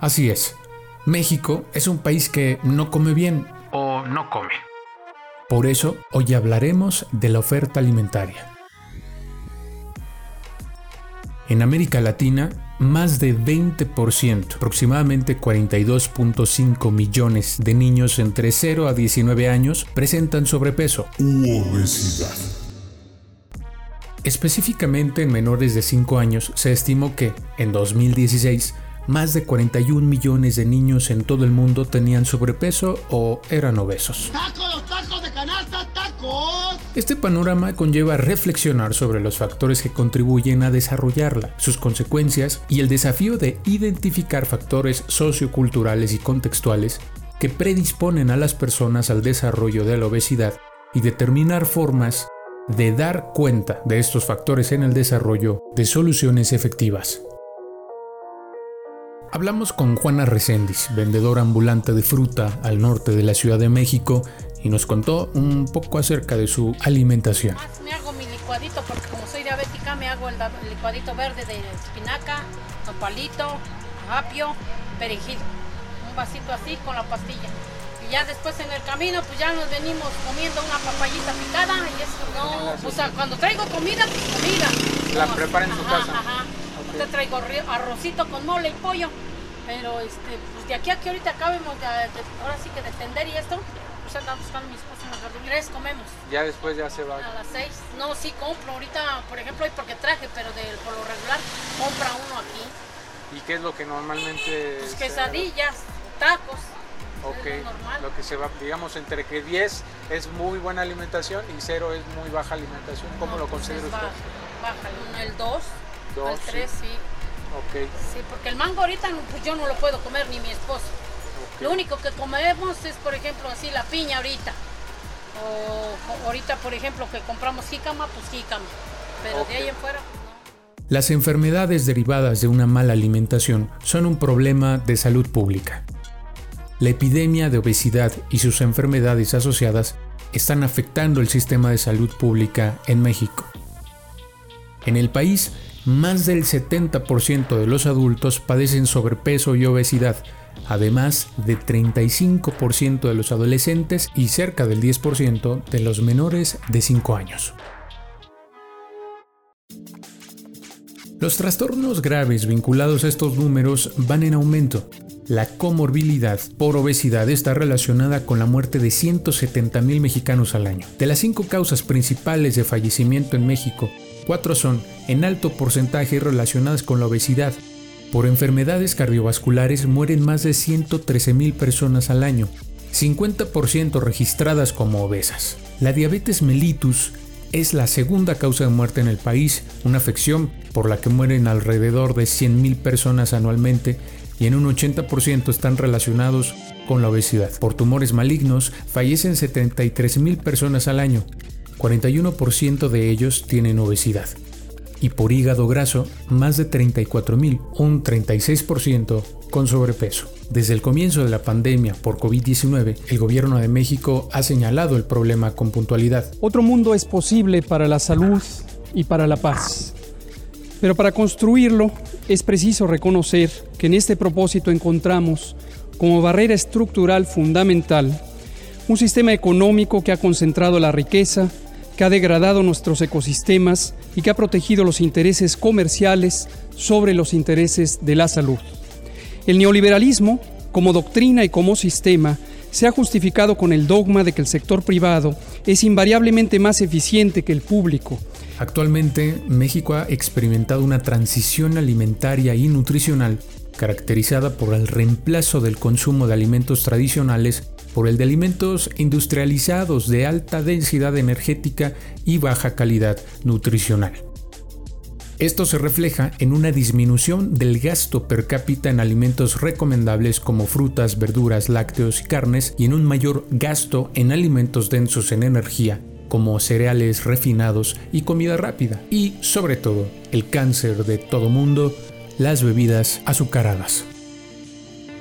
Así es, México es un país que no come bien o no come. Por eso hoy hablaremos de la oferta alimentaria. En América Latina, más de 20%, aproximadamente 42.5 millones de niños entre 0 a 19 años presentan sobrepeso u obesidad. Específicamente en menores de 5 años se estimó que, en 2016, más de 41 millones de niños en todo el mundo tenían sobrepeso o eran obesos. ¡Tacos, tacos de canasta, tacos! Este panorama conlleva reflexionar sobre los factores que contribuyen a desarrollarla, sus consecuencias y el desafío de identificar factores socioculturales y contextuales que predisponen a las personas al desarrollo de la obesidad y determinar formas de dar cuenta de estos factores en el desarrollo de soluciones efectivas. Hablamos con Juana Reséndiz, vendedora ambulante de fruta al norte de la Ciudad de México, y nos contó un poco acerca de su alimentación. Me hago mi licuadito porque como soy diabética me hago el licuadito verde de espinaca, nopalito, apio, perejil. Un vasito así con la pastilla. Y ya después en el camino pues ya nos venimos comiendo una papayita picada y eso no, o sea, cuando traigo comida, pues comida. La prepara en su casa. Ajá. Te traigo arrocito con mole y pollo. Pero este, pues de aquí a que ahorita acabemos de, ahora sí que de tender y esto, pues andamos buscando mi esposa en la jardinera, comemos. Ya después ya se va. A las seis. No, sí compro ahorita, por ejemplo, hoy porque traje, pero de, por lo regular compra uno aquí. ¿Y qué es lo que normalmente? Pues quesadillas, tacos. Ok, lo, que se va, digamos, entre que 10 es muy buena alimentación y 0 es muy baja alimentación. ¿Cómo lo pues considera usted? Baja, el 2 al 3 sí. Sí, porque el mango ahorita pues yo no lo puedo comer ni mi esposo. Lo único que comemos es, por ejemplo, así la piña ahorita. O, ahorita, por ejemplo, que compramos jícama, pues jícama. Pero de ahí en fuera, pues no. Las enfermedades derivadas de una mala alimentación son un problema de salud pública. La epidemia de obesidad y sus enfermedades asociadas están afectando el sistema de salud pública en México. En el país, más del 70% de los adultos padecen sobrepeso y obesidad, además de 35% de los adolescentes y cerca del 10% de los menores de 5 años. Los trastornos graves vinculados a estos números van en aumento. La comorbilidad por obesidad está relacionada con la muerte de 170.000 mexicanos al año. De las cinco causas principales de fallecimiento en México, Cuatro son, en alto porcentaje, relacionadas con la obesidad. Por enfermedades cardiovasculares mueren más de 113.000 personas al año, 50% registradas como obesas. La diabetes mellitus es la segunda causa de muerte en el país, una afección por la que mueren alrededor de 100.000 personas anualmente y en un 80% están relacionados con la obesidad. Por tumores malignos fallecen 73.000 personas al año, 41% de ellos tienen obesidad. Y por hígado graso, más de 34.000, un 36% con sobrepeso. Desde el comienzo de la pandemia por COVID-19, el gobierno de México ha señalado el problema con puntualidad. Otro mundo es posible para la salud y para la paz. Pero para construirlo es preciso reconocer que en este propósito encontramos como barrera estructural fundamental un sistema económico que ha concentrado la riqueza, que ha degradado nuestros ecosistemas y que ha protegido los intereses comerciales sobre los intereses de la salud. El neoliberalismo, como doctrina y como sistema, se ha justificado con el dogma de que el sector privado es invariablemente más eficiente que el público. Actualmente, México ha experimentado una transición alimentaria y nutricional caracterizada por el reemplazo del consumo de alimentos tradicionales por el de alimentos industrializados de alta densidad energética y baja calidad nutricional. Esto se refleja en una disminución del gasto per cápita en alimentos recomendables como frutas, verduras, lácteos y carnes y en un mayor gasto en alimentos densos en energía como cereales refinados y comida rápida. Y sobre todo, el cáncer de todo mundo, las bebidas azucaradas.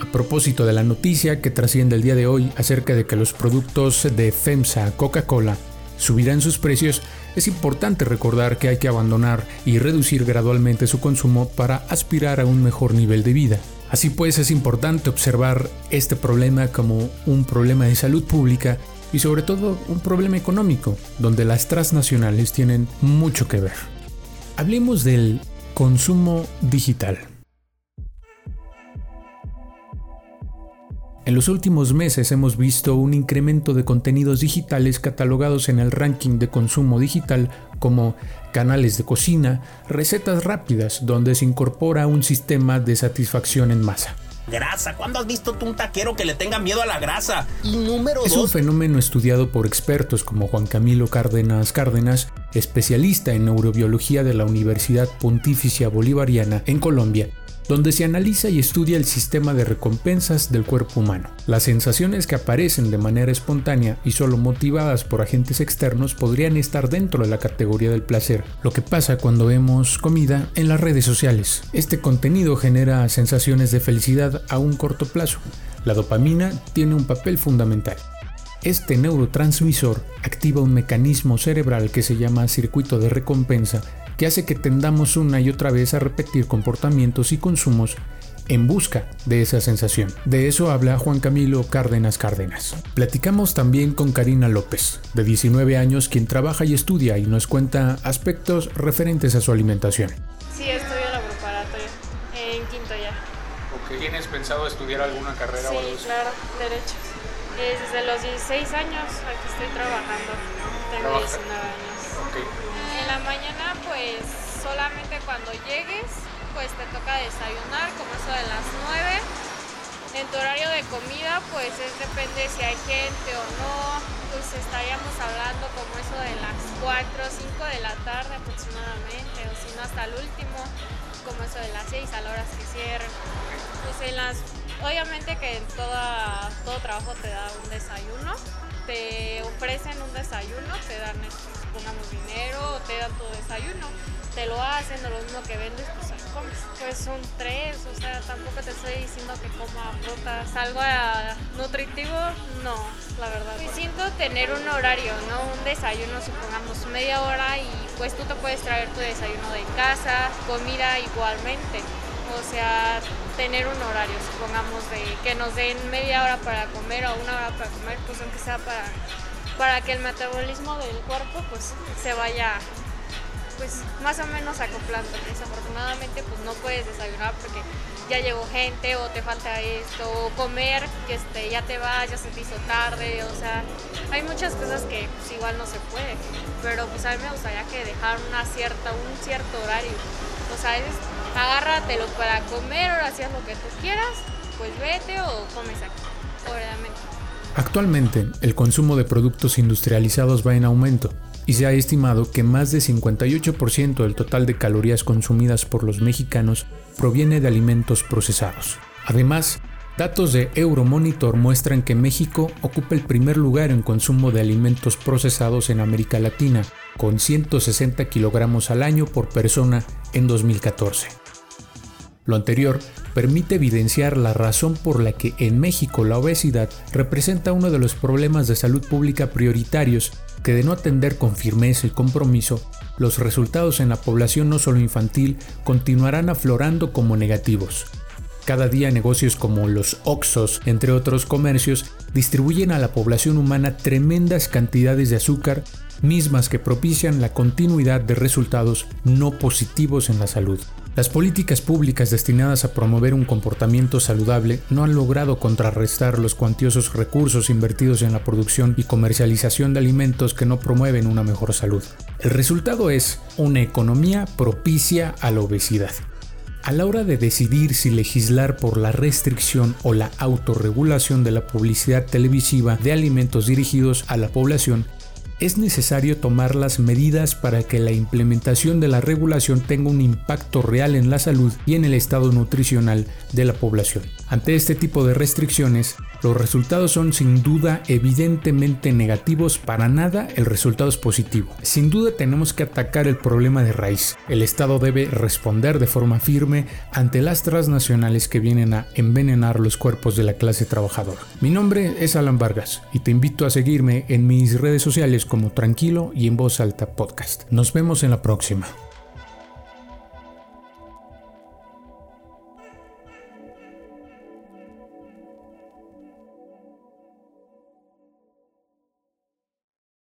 A propósito de la noticia que trasciende el día de hoy acerca de que los productos de FEMSA Coca-Cola subirán sus precios, es importante recordar que hay que abandonar y reducir gradualmente su consumo para aspirar a un mejor nivel de vida. Así pues es importante observar este problema como un problema de salud pública y sobre todo un problema económico, donde las transnacionales tienen mucho que ver. Hablemos del consumo digital. En los últimos meses hemos visto un incremento de contenidos digitales catalogados en el ranking de consumo digital como canales de cocina, recetas rápidas donde se incorpora un sistema de satisfacción en masa. Grasa, ¿cuándo has visto tú un taquero que le tenga miedo a la grasa? Y número Es un fenómeno estudiado por expertos como Juan Camilo Cárdenas Cárdenas, especialista en neurobiología de la Universidad Pontificia Bolivariana en Colombia, donde se analiza y estudia el sistema de recompensas del cuerpo humano. Las sensaciones que aparecen de manera espontánea y solo motivadas por agentes externos podrían estar dentro de la categoría del placer, lo que pasa cuando vemos comida en las redes sociales. Este contenido genera sensaciones de felicidad a un corto plazo. La dopamina tiene un papel fundamental. Este neurotransmisor activa un mecanismo cerebral que se llama circuito de recompensa que hace que tendamos una y otra vez a repetir comportamientos y consumos en busca de esa sensación. De eso habla Juan Camilo Cárdenas Cárdenas. Platicamos también con Karina López, de 19 años, quien trabaja y estudia y nos cuenta aspectos referentes a su alimentación. Sí, estudio la preparatoria, en quinto ya. ¿Tienes pensado estudiar alguna carrera sí, o algo así? claro, derechos. Desde los 16 años aquí estoy trabajando. Tengo 19 años. En la mañana pues solamente cuando llegues pues te toca desayunar como eso de las 9. En tu horario de comida pues es depende si hay gente o no, pues estaríamos hablando como eso de las 4 o 5 de la tarde aproximadamente, o si no hasta el último, como eso de las 6 a la hora que cierren. Pues en las, obviamente que en toda, todo trabajo te da un desayuno, te ofrecen un desayuno, te dan pongamos dinero, te dan tu desayuno, te lo hacen, lo mismo que vendes, pues ahí comes. Pues son tres, o sea, tampoco te estoy diciendo que coma frutas, algo nutritivo, no, la verdad. Pues siento tener un horario, ¿no? Un desayuno, supongamos media hora y pues tú te puedes traer tu desayuno de casa, comida igualmente. O sea, tener un horario, supongamos, de que nos den media hora para comer o una hora para comer, pues aunque sea para para que el metabolismo del cuerpo pues se vaya pues más o menos acoplando. Desafortunadamente pues no puedes desayunar porque ya llegó gente o te falta esto, o comer que este, ya te vas, ya se te hizo tarde, o sea, hay muchas cosas que pues, igual no se puede, pero pues a mí me gustaría que dejar una cierta, un cierto horario, o sea, es, agárratelo para comer, ahora haz lo que tú quieras, pues vete o comes aquí. Actualmente, el consumo de productos industrializados va en aumento y se ha estimado que más de 58% del total de calorías consumidas por los mexicanos proviene de alimentos procesados. Además, datos de Euromonitor muestran que México ocupa el primer lugar en consumo de alimentos procesados en América Latina, con 160 kilogramos al año por persona en 2014. Lo anterior permite evidenciar la razón por la que en México la obesidad representa uno de los problemas de salud pública prioritarios que de no atender con firmeza y compromiso, los resultados en la población no solo infantil continuarán aflorando como negativos. Cada día negocios como los Oxos, entre otros comercios, distribuyen a la población humana tremendas cantidades de azúcar, mismas que propician la continuidad de resultados no positivos en la salud. Las políticas públicas destinadas a promover un comportamiento saludable no han logrado contrarrestar los cuantiosos recursos invertidos en la producción y comercialización de alimentos que no promueven una mejor salud. El resultado es una economía propicia a la obesidad. A la hora de decidir si legislar por la restricción o la autorregulación de la publicidad televisiva de alimentos dirigidos a la población, es necesario tomar las medidas para que la implementación de la regulación tenga un impacto real en la salud y en el estado nutricional de la población. Ante este tipo de restricciones, los resultados son sin duda evidentemente negativos, para nada el resultado es positivo. Sin duda tenemos que atacar el problema de raíz. El Estado debe responder de forma firme ante las transnacionales que vienen a envenenar los cuerpos de la clase trabajadora. Mi nombre es Alan Vargas y te invito a seguirme en mis redes sociales como Tranquilo y en Voz Alta Podcast. Nos vemos en la próxima.